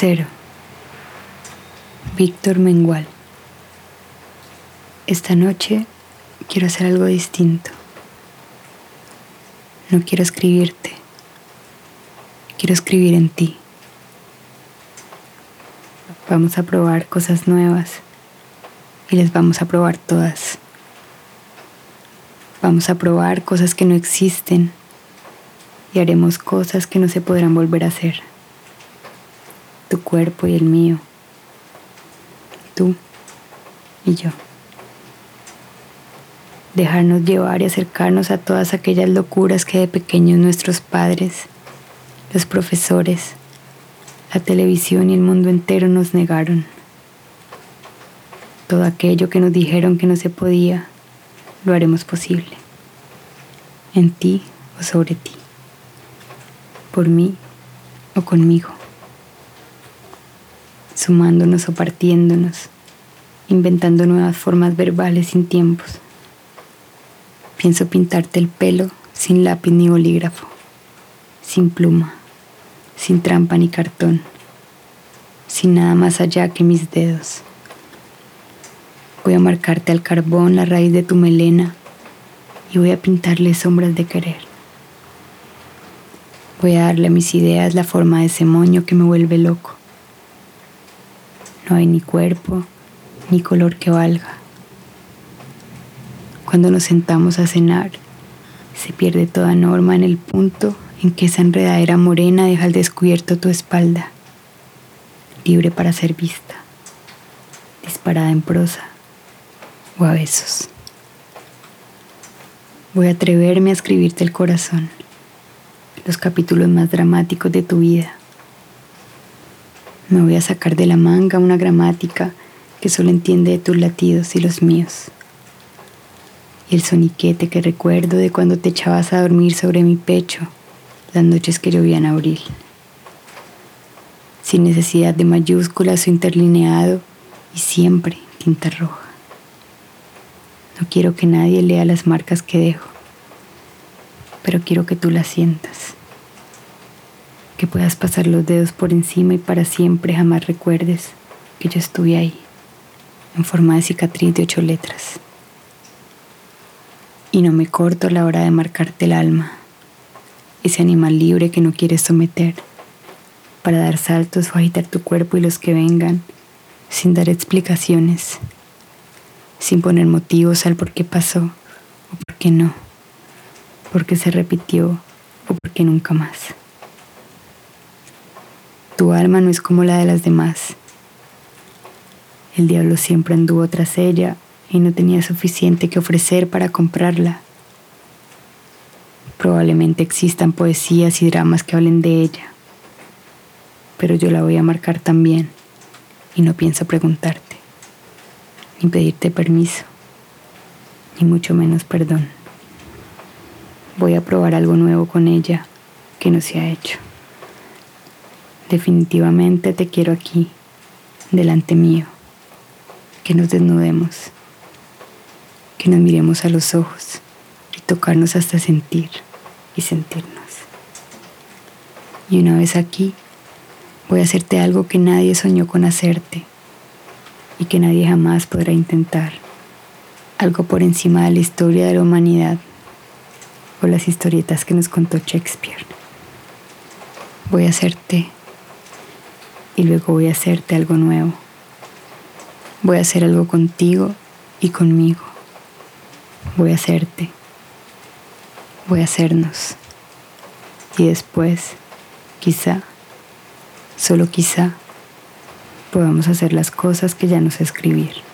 Cero. Víctor Mengual. Esta noche quiero hacer algo distinto. No quiero escribirte. Quiero escribir en ti. Vamos a probar cosas nuevas y les vamos a probar todas. Vamos a probar cosas que no existen y haremos cosas que no se podrán volver a hacer. Tu cuerpo y el mío. Tú y yo. Dejarnos llevar y acercarnos a todas aquellas locuras que de pequeños nuestros padres, los profesores, la televisión y el mundo entero nos negaron. Todo aquello que nos dijeron que no se podía, lo haremos posible. En ti o sobre ti. Por mí o conmigo. Sumándonos o partiéndonos. Inventando nuevas formas verbales sin tiempos. Pienso pintarte el pelo sin lápiz ni bolígrafo. Sin pluma sin trampa ni cartón, sin nada más allá que mis dedos. Voy a marcarte al carbón la raíz de tu melena y voy a pintarle sombras de querer. Voy a darle a mis ideas la forma de ese moño que me vuelve loco. No hay ni cuerpo ni color que valga. Cuando nos sentamos a cenar, se pierde toda norma en el punto en que esa enredadera morena deja al descubierto tu espalda, libre para ser vista, disparada en prosa o a besos. Voy a atreverme a escribirte el corazón, los capítulos más dramáticos de tu vida. Me voy a sacar de la manga una gramática que solo entiende de tus latidos y los míos. Y el soniquete que recuerdo de cuando te echabas a dormir sobre mi pecho las noches que llovían abril. Sin necesidad de mayúsculas o interlineado y siempre tinta roja. No quiero que nadie lea las marcas que dejo, pero quiero que tú las sientas. Que puedas pasar los dedos por encima y para siempre jamás recuerdes que yo estuve ahí, en forma de cicatriz de ocho letras. Y no me corto a la hora de marcarte el alma ese animal libre que no quieres someter, para dar saltos o agitar tu cuerpo y los que vengan, sin dar explicaciones, sin poner motivos al por qué pasó o por qué no, por qué se repitió o por qué nunca más. Tu alma no es como la de las demás. El diablo siempre anduvo tras ella y no tenía suficiente que ofrecer para comprarla. Probablemente existan poesías y dramas que hablen de ella, pero yo la voy a marcar también y no pienso preguntarte, ni pedirte permiso, ni mucho menos perdón. Voy a probar algo nuevo con ella que no se ha hecho. Definitivamente te quiero aquí, delante mío, que nos desnudemos, que nos miremos a los ojos y tocarnos hasta sentir y sentirnos. Y una vez aquí, voy a hacerte algo que nadie soñó con hacerte y que nadie jamás podrá intentar. Algo por encima de la historia de la humanidad o las historietas que nos contó Shakespeare. Voy a hacerte y luego voy a hacerte algo nuevo. Voy a hacer algo contigo y conmigo. Voy a hacerte voy a hacernos. Y después, quizá, solo quizá, podamos hacer las cosas que ya no sé escribir.